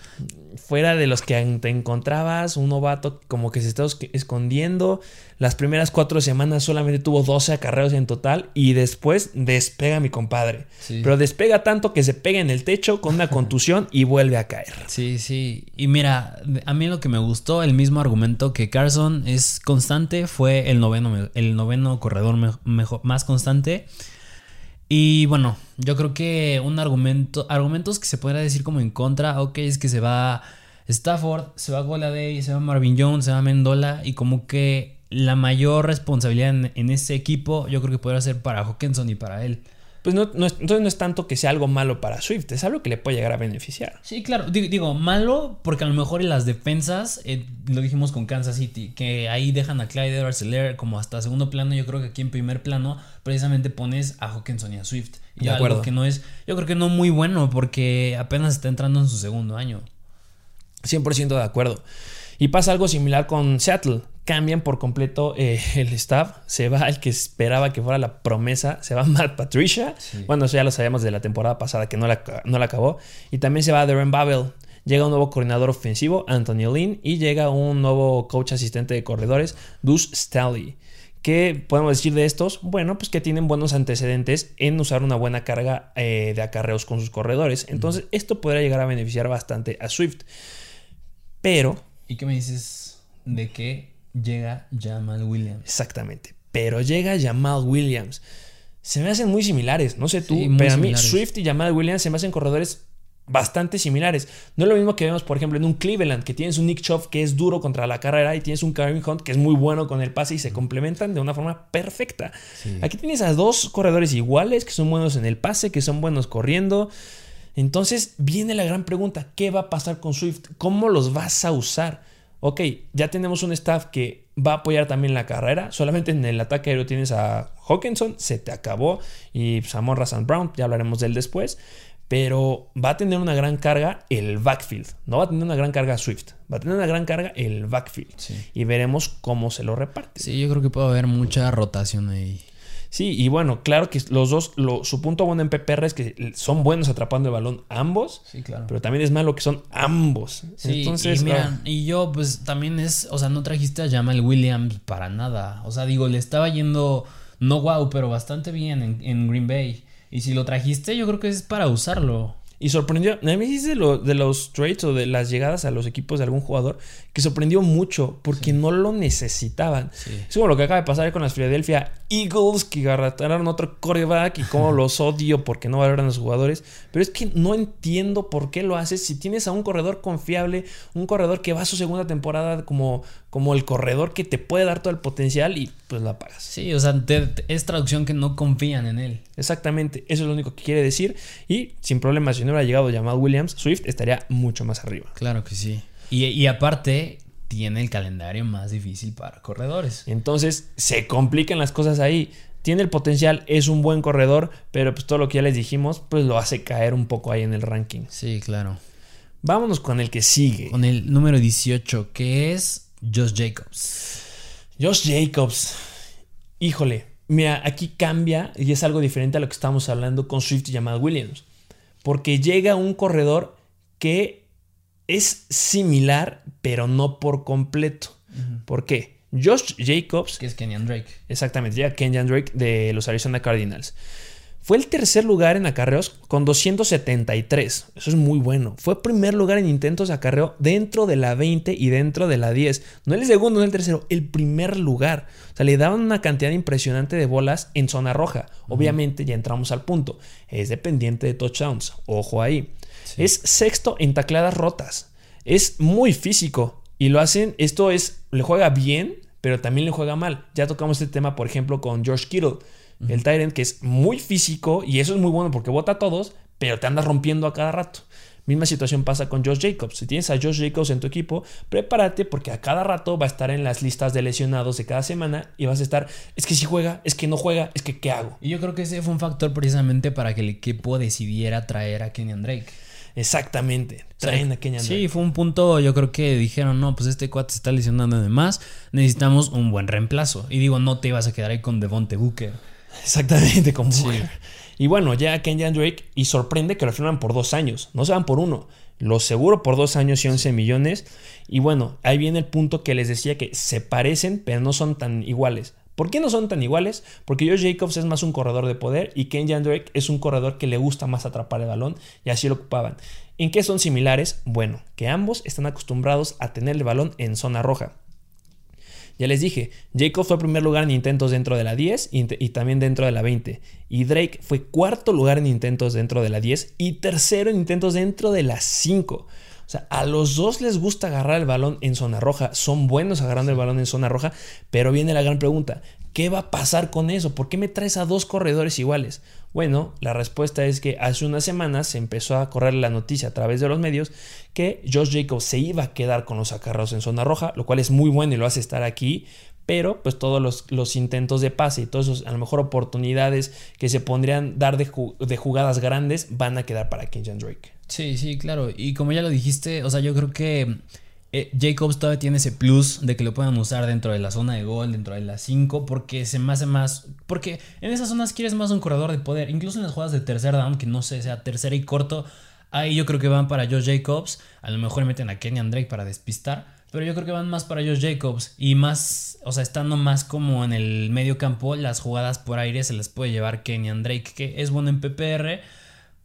Fuera de los que te encontrabas, un novato como que se está escondiendo. Las primeras cuatro semanas solamente tuvo 12 acarreos en total y después despega mi compadre. Pero despega tanto que se pega en el techo con una contusión y vuelve a caer. Sí, sí. Y mira, a mí lo que me gustó, el mismo argumento que Carson es constante, fue el noveno, el noveno corredor mejor, más constante. Y bueno, yo creo que un argumento, argumentos que se podría decir como en contra, ok, es que se va Stafford, se va Goladay, se va Marvin Jones, se va Mendola y como que la mayor responsabilidad en, en ese equipo yo creo que podría ser para Hawkinson y para él pues no, no es, entonces no es tanto que sea algo malo para Swift, es algo que le puede llegar a beneficiar. Sí, claro, digo, malo porque a lo mejor en las defensas, eh, lo dijimos con Kansas City, que ahí dejan a Clyde Edwards como hasta segundo plano, yo creo que aquí en primer plano precisamente pones a Hawkinson y a Swift. Y de acuerdo. que no es, yo creo que no muy bueno porque apenas está entrando en su segundo año. 100% de acuerdo. Y pasa algo similar con Seattle cambian por completo eh, el staff. Se va el que esperaba que fuera la promesa. Se va Matt Patricia. Bueno, eso ya lo sabíamos de la temporada pasada que no la, no la acabó. Y también se va Darren Babel. Llega un nuevo coordinador ofensivo, Anthony Lynn. Y llega un nuevo coach asistente de corredores, Dus Staley. ¿Qué podemos decir de estos? Bueno, pues que tienen buenos antecedentes en usar una buena carga eh, de acarreos con sus corredores. Entonces, esto podría llegar a beneficiar bastante a Swift. Pero. ¿Y qué me dices de que llega Jamal Williams. Exactamente. Pero llega Jamal Williams. Se me hacen muy similares. No sé tú, pero a mí Swift y Jamal Williams se me hacen corredores bastante similares. No es lo mismo que vemos, por ejemplo, en un Cleveland, que tienes un Nick Chubb que es duro contra la carrera y tienes un Kareem Hunt que es muy bueno con el pase y se complementan de una forma perfecta. Aquí tienes a dos corredores iguales que son buenos en el pase, que son buenos corriendo. Entonces viene la gran pregunta, ¿qué va a pasar con Swift? ¿Cómo los vas a usar? Ok, ya tenemos un staff que va a apoyar también la carrera. Solamente en el ataque aéreo tienes a Hawkinson, se te acabó. Y pues, a Brown, ya hablaremos de él después. Pero va a tener una gran carga el backfield. No va a tener una gran carga Swift. Va a tener una gran carga el backfield. Y veremos cómo se lo reparte. Sí, yo creo que puede haber mucha rotación ahí. Sí, y bueno, claro que los dos, su punto bueno en PPR es que son buenos atrapando el balón ambos. Sí, claro. Pero también es malo que son ambos. Sí, Entonces, y mira, ah. y yo pues también es, o sea, no trajiste a Jamal Williams para nada. O sea, digo, le estaba yendo, no wow, pero bastante bien en, en Green Bay. Y si lo trajiste, yo creo que es para usarlo. Y sorprendió, a mí de, de los trades o de las llegadas a los equipos de algún jugador, que sorprendió mucho porque no lo necesitaban. Es como lo que acaba de pasar con las Philadelphia Eagles, que agarraron otro coreback y cómo los odio porque no valoran a los jugadores. Pero es que no entiendo por qué lo haces si tienes a un corredor confiable, un corredor que va a su segunda temporada como, como el corredor que te puede dar todo el potencial y pues la pagas. Sí, o sea, es traducción que no confían en él. Exactamente, eso es lo único que quiere decir. Y sin problemas, si no hubiera llegado llamado Williams, Swift estaría mucho más arriba. Claro que sí. Y, aparte, tiene el calendario más difícil para corredores. Entonces, se complican las cosas ahí. Tiene el potencial, es un buen corredor, pero pues todo lo que ya les dijimos, pues lo hace caer un poco ahí en el ranking. Sí, claro. Vámonos con el que sigue. Con el número 18, que es Josh Jacobs. Josh Jacobs. Híjole, mira, aquí cambia y es algo diferente a lo que estábamos hablando con Swift y llamado Williams. Porque llega un corredor que es similar, pero no por completo. ¿Por qué? Josh Jacobs. Que es Kenyan Drake. Exactamente, llega Kenyan Drake de los Arizona Cardinals. Fue el tercer lugar en acarreos con 273. Eso es muy bueno. Fue primer lugar en intentos de acarreo dentro de la 20 y dentro de la 10. No el segundo, no el tercero, el primer lugar. O sea, le daban una cantidad impresionante de bolas en zona roja. Obviamente, ya entramos al punto. Es dependiente de touchdowns. Ojo ahí. Es sexto en tacleadas rotas. Es muy físico. Y lo hacen, esto es, le juega bien, pero también le juega mal. Ya tocamos este tema, por ejemplo, con George Kittle el Tyrant, que es muy físico y eso es muy bueno porque vota a todos, pero te andas rompiendo a cada rato. Misma situación pasa con Josh Jacobs. Si tienes a Josh Jacobs en tu equipo, prepárate porque a cada rato va a estar en las listas de lesionados de cada semana y vas a estar, es que si juega, es que no juega, es que qué hago. Y yo creo que ese fue un factor precisamente para que el equipo decidiera traer a Kenyan Drake. Exactamente, traen a Kenyan Drake. Sí, fue un punto, yo creo que dijeron, no, pues este cuate se está lesionando de más, necesitamos un buen reemplazo. Y digo, no te ibas a quedar ahí con Devonte Booker. Exactamente, como Booker. Y bueno, ya Kenyan Drake, y sorprende que lo firman por dos años, no se van por uno. Lo seguro por dos años y 11 millones. Y bueno, ahí viene el punto que les decía que se parecen, pero no son tan iguales. ¿Por qué no son tan iguales? Porque Josh Jacobs es más un corredor de poder y Kenyan Drake es un corredor que le gusta más atrapar el balón y así lo ocupaban. ¿En qué son similares? Bueno, que ambos están acostumbrados a tener el balón en zona roja. Ya les dije, Jacobs fue primer lugar en intentos dentro de la 10 y, y, también dentro de la 20. Y Drake fue cuarto lugar en intentos dentro de la 10 y tercero en intentos dentro de la 5. O sea, a los dos les gusta agarrar el balón en zona roja, son buenos agarrando el balón en zona roja, pero viene la gran pregunta, ¿qué va a pasar con eso? ¿Por qué me traes a dos corredores iguales? Bueno, la respuesta es que hace unas semanas se empezó a correr la noticia a través de los medios que Josh Jacobs se iba a quedar con los acarreos en zona roja, lo cual es muy bueno y lo hace estar aquí, pero pues todos los, intentos de pase y todos esos a lo mejor oportunidades que se pondrían dar de, jugadas grandes van a quedar para Kenyan Drake. Sí, sí, claro. Y como ya lo dijiste, o sea, yo creo que eh, Jacobs todavía tiene ese plus de que lo puedan usar dentro de la zona de gol, dentro de la 5, porque se me hace más. Porque en esas zonas quieres más un corredor de poder. Incluso en las jugadas de tercer down, que no sé, sea tercera y corto, ahí yo creo que van para Josh Jacobs. A lo mejor meten a Kenyan Drake para despistar. Pero yo creo que van más para Josh Jacobs. Y más, o sea, estando más como en el medio campo, las jugadas por aire se las puede llevar Kenyan Drake, que es bueno en PPR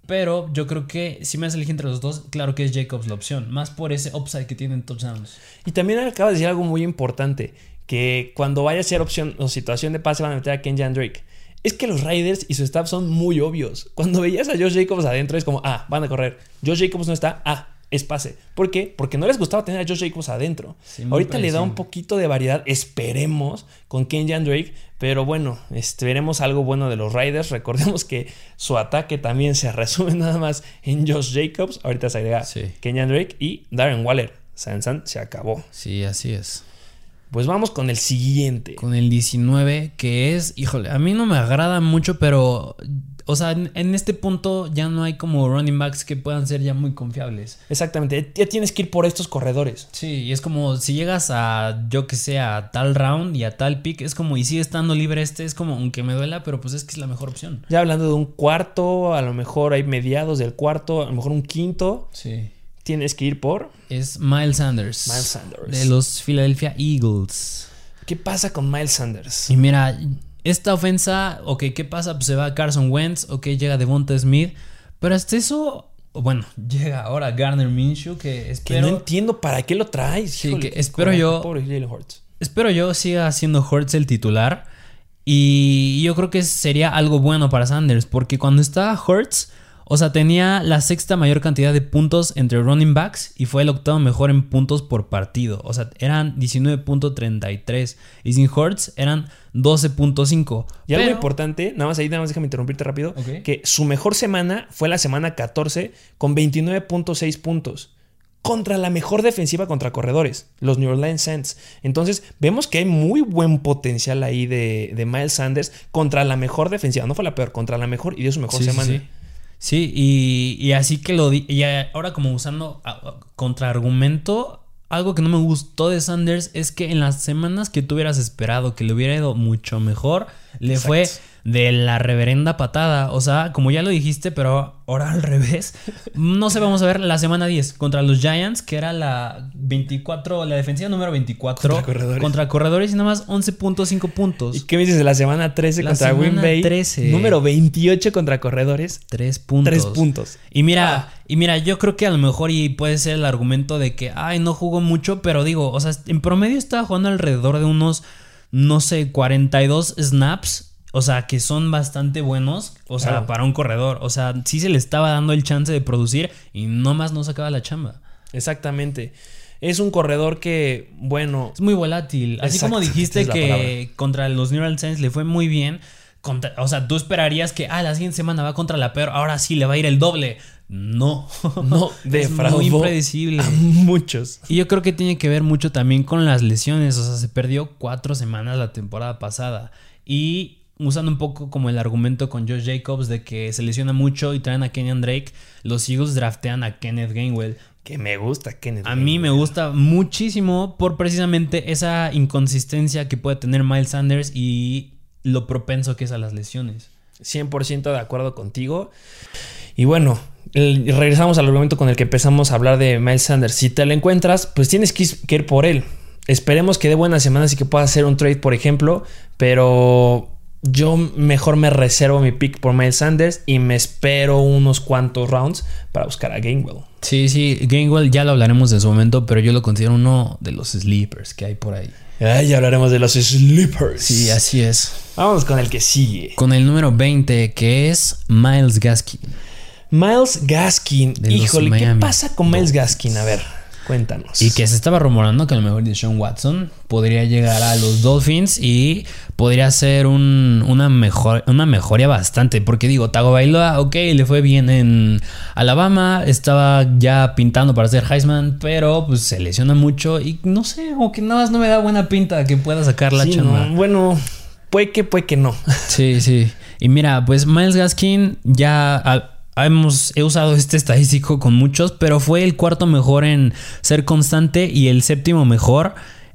pero yo creo que si me elegir entre los dos, claro que es Jacobs la opción. Más por ese upside que tienen touchdowns. Y también acaba de decir algo muy importante. Que cuando vaya a ser opción o situación de pase van a meter a Kenyan Drake. Es que los Raiders y su staff son muy obvios. Cuando veías a Josh Jacobs adentro es como, ah, van a correr. Josh Jacobs no está, ah, es pase. ¿Por qué? Porque no les gustaba tener a Josh Jacobs adentro. Ahorita le da un poquito de variedad, esperemos, con Kenyan Drake. Pero bueno, este, veremos algo bueno de los Riders. Recordemos que su ataque también se resume nada más en Josh Jacobs. Ahorita se agrega Kenyan Drake y Darren Waller. Sansan se acabó. Sí, así es. Pues vamos con el siguiente. Con el 19, que es, híjole, a mí no me agrada mucho, pero o sea, en, este punto ya no hay como running backs que puedan ser ya muy confiables. Exactamente, ya tienes que ir por estos corredores. Sí, y es como si llegas a, yo que sé, a tal round y a tal pick, es como, y sigue estando libre este, es como, aunque me duela, pero pues es que es la mejor opción. Ya hablando de un cuarto, a lo mejor hay mediados del cuarto, a lo mejor un quinto. Sí. Tienes que ir por. Es Miles Sanders. Miles Sanders. De los Philadelphia Eagles. ¿Qué pasa con Miles Sanders? Y mira, esta ofensa, ok, ¿qué pasa? Pues se va Carson Wentz, ok, llega Devonta Smith, pero hasta eso, bueno, llega ahora Garner Minshew, que espero... Que no entiendo para qué lo traes. Sí, que espero yo... Espero yo siga siendo Hortz el titular. Y yo creo que sería algo bueno para Sanders, porque cuando estaba Hurts o sea, tenía la sexta mayor cantidad de puntos entre running backs y fue el octavo mejor en puntos por partido. O sea, eran 19.33 y sin Hurts eran 12.5. Y algo importante, nada más ahí, nada más déjame interrumpirte rápido, que su mejor semana fue la semana 14 con 29.6 puntos contra la mejor defensiva contra corredores, los New Orleans Saints. Entonces, vemos que hay muy buen potencial ahí de, Miles Sanders contra la mejor defensiva. No fue la peor, contra la mejor y dio su mejor semana. Sí, y, así que lo di. Y ahora, como usando contraargumento, algo que no me gustó de Sanders es que en las semanas que tú hubieras esperado que le hubiera ido mucho mejor, le fue de la reverenda patada. O sea, como ya lo dijiste, pero ahora al revés. No sé, vamos a ver la semana 10 contra los Giants, que era la 24, la defensiva número 24. Contra corredores. Contra corredores y nada más 11.5 puntos. ¿Y qué me dices de la semana 13 contra Green Bay? 13. Número 28 contra corredores. 3 puntos. 3 puntos. Y mira, ah. y mira, yo creo que a lo mejor y puede ser el argumento de que, ay, no jugó mucho, pero digo, o sea, en promedio estaba jugando alrededor de unos, no sé, 42 snaps o sea, que son bastante buenos, o sea, para un corredor. O sea, sí se le estaba dando el chance de producir y nomás no sacaba la chamba. Exactamente. Es un corredor que, bueno. Es muy volátil. Así como dijiste que contra los Neural Saints le fue muy bien. o sea, tú esperarías que, ah, la siguiente semana va contra la peor, ahora sí le va a ir el doble. No, no, es muy impredecible. muchos. Y yo creo que tiene que ver mucho también con las lesiones. O sea, se perdió cuatro semanas la temporada pasada. Y usando un poco como el argumento con Josh Jacobs de que se lesiona mucho y traen a Kenyan Drake, los Eagles draftean a Kenneth Gainwell. Que me gusta Kenneth. A mí me gusta muchísimo por precisamente esa inconsistencia que puede tener Miles Sanders y lo propenso que es a las lesiones. 100% de acuerdo contigo. Y bueno, regresamos al argumento con el que empezamos a hablar de Miles Sanders. Si te lo encuentras, pues tienes que ir por él. Esperemos que dé buenas semanas y que pueda hacer un trade, por ejemplo. Pero yo mejor me reservo mi pick por Miles Sanders y me espero unos cuantos rounds para buscar a Gainwell. Sí, sí, Gainwell ya lo hablaremos en su momento, pero yo lo considero uno de los sleepers que hay por ahí. Ay, ya hablaremos de los sleepers. Sí, así es. Vamos con el que sigue. Con el número 20, que es Miles Gaskin. Miles Gaskin. Híjole, ¿qué pasa con Miles Gaskin? A ver. Cuéntanos. Y que se estaba rumorando que a lo mejor de Sean Watson podría llegar a los Dolphins y podría ser una, mejor, una mejoría bastante. Porque digo, Tago Bailoa, ok, le fue bien en Alabama, estaba ya pintando para ser Heisman, pero pues se lesiona mucho y no sé, como que nada más no me da buena pinta que pueda sacar la chamba. bueno, puede que, puede que no. Sí, sí. Y mira, pues Miles Gaskin ya hemos, he usado este estadístico con muchos, pero fue el cuarto mejor en ser constante y el séptimo mejor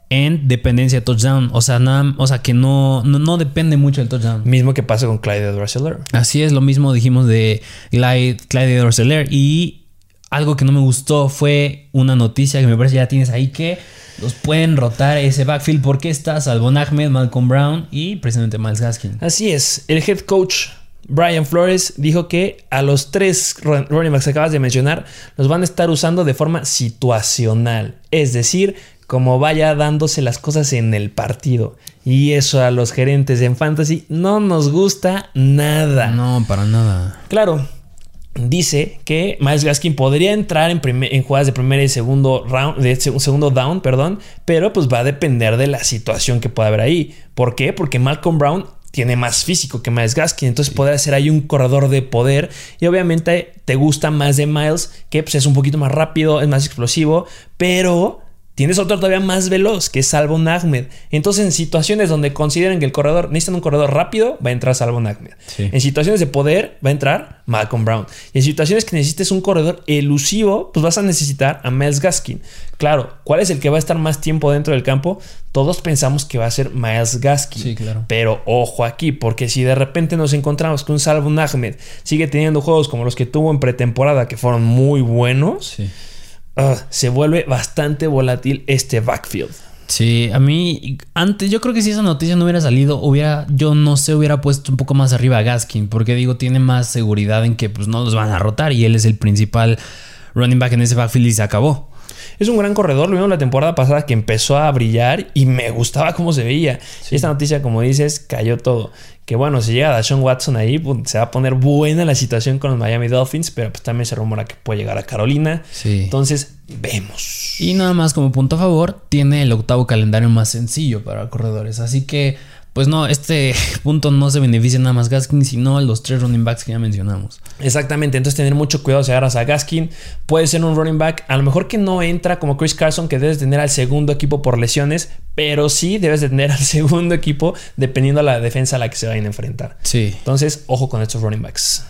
en dependencia de touchdown. O sea, nada, o sea que no, no, depende mucho del touchdown. Mismo que pasa con Clyde Drosseler. Así es, lo mismo dijimos de Clyde, Clyde Drosseler. Y algo que no me gustó fue una noticia que me parece ya tienes ahí que los pueden rotar ese backfield porque está Salvon Ahmed, Malcolm Brown y precisamente Miles Gaskin. Así es, el head coach Brian Flores dijo que a los tres running backs que acabas de mencionar los van a estar usando de forma situacional, es decir, como vaya dándose las cosas en el partido. Y eso a los gerentes en fantasy no nos gusta nada. No, para nada. Claro, dice que Miles Gaskin podría entrar en, en, jugadas de primer y segundo round, de segundo down, perdón, pero pues va a depender de la situación que pueda haber ahí. ¿Por qué? Porque Malcolm Brown tiene más físico que Miles Gaskin, entonces podrá ser ahí un corredor de poder. Y obviamente te gusta más de Miles, que pues, es un poquito más rápido, es más explosivo, pero Tienes otro todavía más veloz, que es Salvo Ahmed. Entonces, en situaciones donde consideren que el corredor necesita un corredor rápido, va a entrar Salvo Ahmed. En situaciones de poder, va a entrar Malcolm Brown. Y en situaciones que necesites un corredor elusivo, pues vas a necesitar a Miles Gaskin. Claro, ¿cuál es el que va a estar más tiempo dentro del campo? Todos pensamos que va a ser Miles Gaskin. Sí, claro. Pero ojo aquí, porque si de repente nos encontramos que un Salvo Ahmed sigue teniendo juegos como los que tuvo en pretemporada, que fueron muy buenos. Sí Se vuelve bastante volátil este backfield. Sí, a mí antes yo creo que si esa noticia no hubiera salido, hubiera yo no sé, hubiera puesto un poco más arriba a Gaskin, porque digo, tiene más seguridad en que pues no los van a rotar y él es el principal running back en ese backfield y se acabó. Es un gran corredor, lo vimos la temporada pasada que empezó a brillar y me gustaba cómo se veía. Y esta noticia, como dices, cayó todo. Que bueno, si llega Sean Watson ahí, pues, se va a poner buena la situación con los Miami Dolphins, pero pues también se rumora que puede llegar a Carolina. Sí. Entonces, vemos. Y nada más como punto a favor, tiene el octavo calendario más sencillo para corredores. Así que pues no, este punto no se beneficia nada más Gaskin, sino los tres running backs que ya mencionamos. Exactamente, entonces tener mucho cuidado si agarras a Gaskin. Puede ser un running back, a lo mejor que no entra como Chris Carson, que debes tener al segundo equipo por lesiones, pero sí debes de tener al segundo equipo dependiendo de la defensa a la que se vayan a enfrentar. Sí. Entonces, ojo con estos running backs.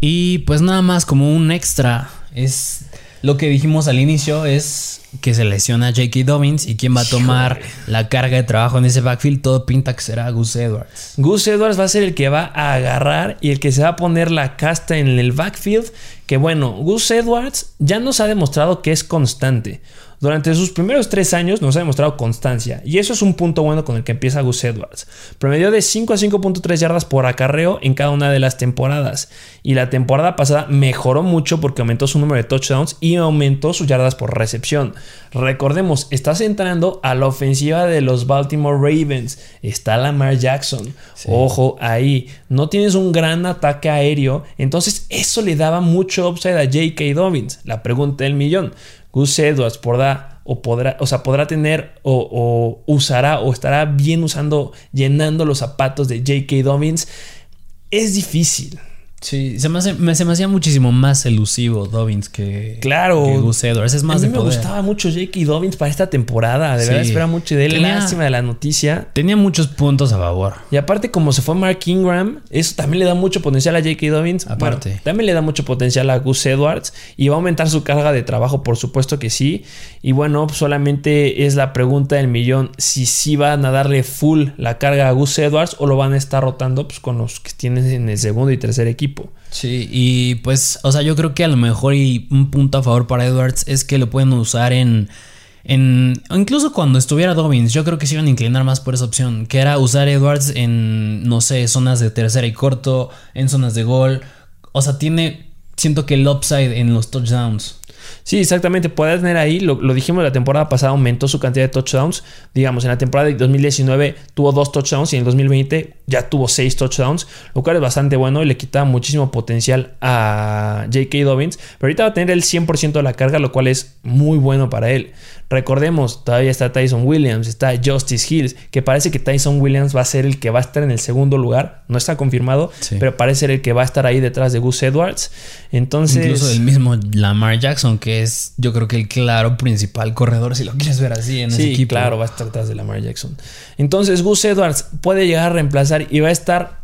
Y pues nada más como un extra, es lo que dijimos al inicio, es que se lesiona J.K. Dobbins y quién va a tomar la carga de trabajo en ese backfield, todo pinta que será Gus Edwards. Gus Edwards va a ser el que va a agarrar y el que se va a poner la casta en el backfield. Que bueno, Gus Edwards ya nos ha demostrado que es constante. Durante sus primeros tres años nos ha demostrado constancia y eso es un punto bueno con el que empieza Gus Edwards. Promedio de 5 a 5.3 yardas por acarreo en cada una de las temporadas y la temporada pasada mejoró mucho porque aumentó su número de touchdowns y aumentó sus yardas por recepción. Recordemos, estás entrando a la ofensiva de los Baltimore Ravens, está Lamar Jackson. Ojo ahí, no tienes un gran ataque aéreo, entonces eso le daba mucho upside a J.K. Dobbins. La pregunta del millón. Gus Edwards podrá o podrá, o sea, podrá tener o, usará o estará bien usando, llenando los zapatos de J.K. Dobbins. Es difícil. Sí, se me, hace- me- se me hacía muchísimo más elusivo Dobbins que, Claro. que Gus Edwards. Es más a mí de me poder. gustaba mucho J.K. Dobbins para esta temporada. De Sí. verdad, espera mucho de él. Tenía- Lástima de la noticia. Tenía muchos puntos a favor. Y aparte, como se fue Mark Ingram, eso también le da mucho potencial a J.K. Dobbins. Aparte. Bueno, también le da mucho potencial a Gus Edwards. Y va a aumentar su carga de trabajo, por supuesto que sí. Y bueno, solamente es la pregunta del millón: si sí van a darle full la carga a Gus Edwards o lo van a estar rotando pues, con los que tienen en el segundo y tercer equipo. Sí, y pues, o sea, yo creo que a lo mejor y un punto a favor para Edwards es que lo pueden usar en. En, incluso cuando estuviera Dobbins, yo creo que se iban a inclinar más por esa opción, que era usar Edwards en, no sé, zonas de tercera y corto, en zonas de gol. O sea, tiene, siento que el upside en los touchdowns. Sí, exactamente. Puede tener ahí, lo, lo dijimos la temporada pasada, aumentó su cantidad de touchdowns. Digamos, en la temporada de 2019 tuvo dos touchdowns y en el 2020 ya tuvo seis touchdowns, lo cual es bastante bueno y le quita muchísimo potencial a J.K. Dobbins. Pero ahorita va a tener el 100% de la carga, lo cual es muy bueno para él. Recordemos, todavía está Tyson Williams, está Justice Hills, que parece que Tyson Williams va a ser el que va a estar en el segundo lugar. No está confirmado, Sí. pero parece ser el que va a estar ahí detrás de Gus Edwards. Entonces, Incluso el mismo Lamar Jackson, que es yo creo que el claro principal corredor, si lo quieres ver así en ese Sí, equipo. claro, va a estar detrás de Lamar Jackson. Entonces, Gus Edwards puede llegar a reemplazar y va a estar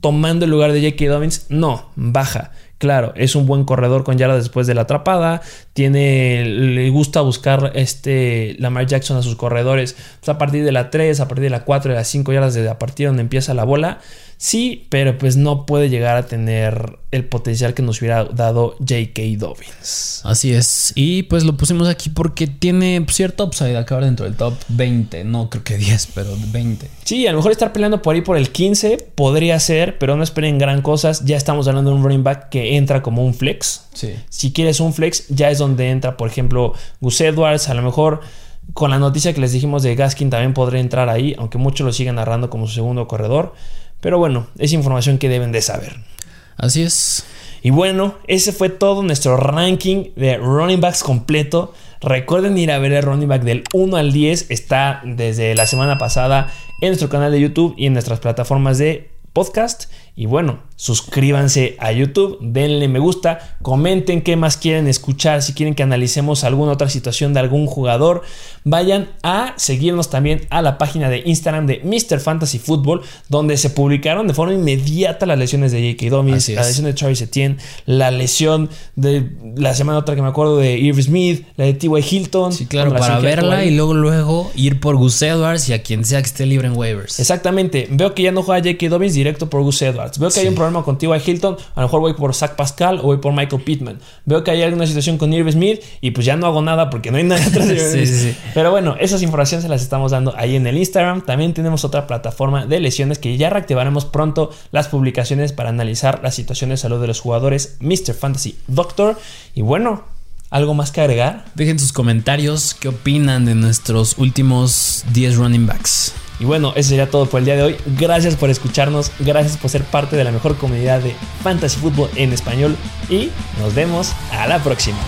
tomando el lugar de J.K. Dobbins. No, baja. Claro, es un buen corredor con yardas después de la atrapada. Tiene, le gusta buscar este Lamar Jackson a sus corredores pues, a partir de la 3, a partir de la 4, de las 5 yardas de a partir donde empieza la bola. Sí, pero pues no puede llegar a tener el potencial que nos hubiera dado J.K. Dobbins. Así es. Y pues lo pusimos aquí porque tiene cierto upside acabar dentro del top 20. No creo que 10, pero 20. Sí, a lo mejor estar peleando por ahí por el 15 podría ser, pero no esperen gran cosas. Ya estamos hablando de un running back que entra como un flex. Sí. Si quieres un flex, ya es donde entra, por ejemplo, Gus Edwards. A lo mejor con la noticia que les dijimos de Gaskin también podría entrar ahí, aunque muchos lo siguen narrando como su segundo corredor. Pero bueno, es información que deben de saber. Así es. Y bueno, ese fue todo nuestro ranking de running backs completo. Recuerden ir a ver el running back del 1 al 10. Está desde la semana pasada en nuestro canal de YouTube y en nuestras plataformas de podcast. Y bueno, suscríbanse a YouTube, denle me gusta, comenten qué más quieren escuchar, si quieren que analicemos alguna otra situación de algún jugador, vayan a seguirnos también a la página de Instagram de Mr. Fantasy Football, donde se publicaron de forma inmediata las lesiones de J.K. Dobbins, la es. lesión de Travis Etienne, la lesión de la semana otra que me acuerdo de Irv Smith, la de T.Y. Hilton. Sí, claro, para verla y luego luego ir por Gus Edwards y a quien sea que esté libre en waivers. Exactamente. Veo que ya no juega J.K. Dobbins directo por Gus Edwards. Veo que hay un problema con T.Y. Hilton. A lo mejor voy por Zach Pascal o voy por Michael Pittman. Veo que hay alguna situación con Irv Smith y pues ya no hago nada porque no hay nadie atrás de sí. Pero bueno, esas informaciones se las estamos dando ahí en el Instagram. También tenemos otra plataforma de lesiones que ya reactivaremos pronto las publicaciones para analizar la situación de salud de los jugadores Mr. Fantasy Doctor. Y bueno, ¿algo más que agregar? Dejen sus comentarios qué opinan de nuestros últimos 10 running backs. Y bueno, eso sería todo por el día de hoy. Gracias por escucharnos, gracias por ser parte de la mejor comunidad de Fantasy Football en español y nos vemos a la próxima.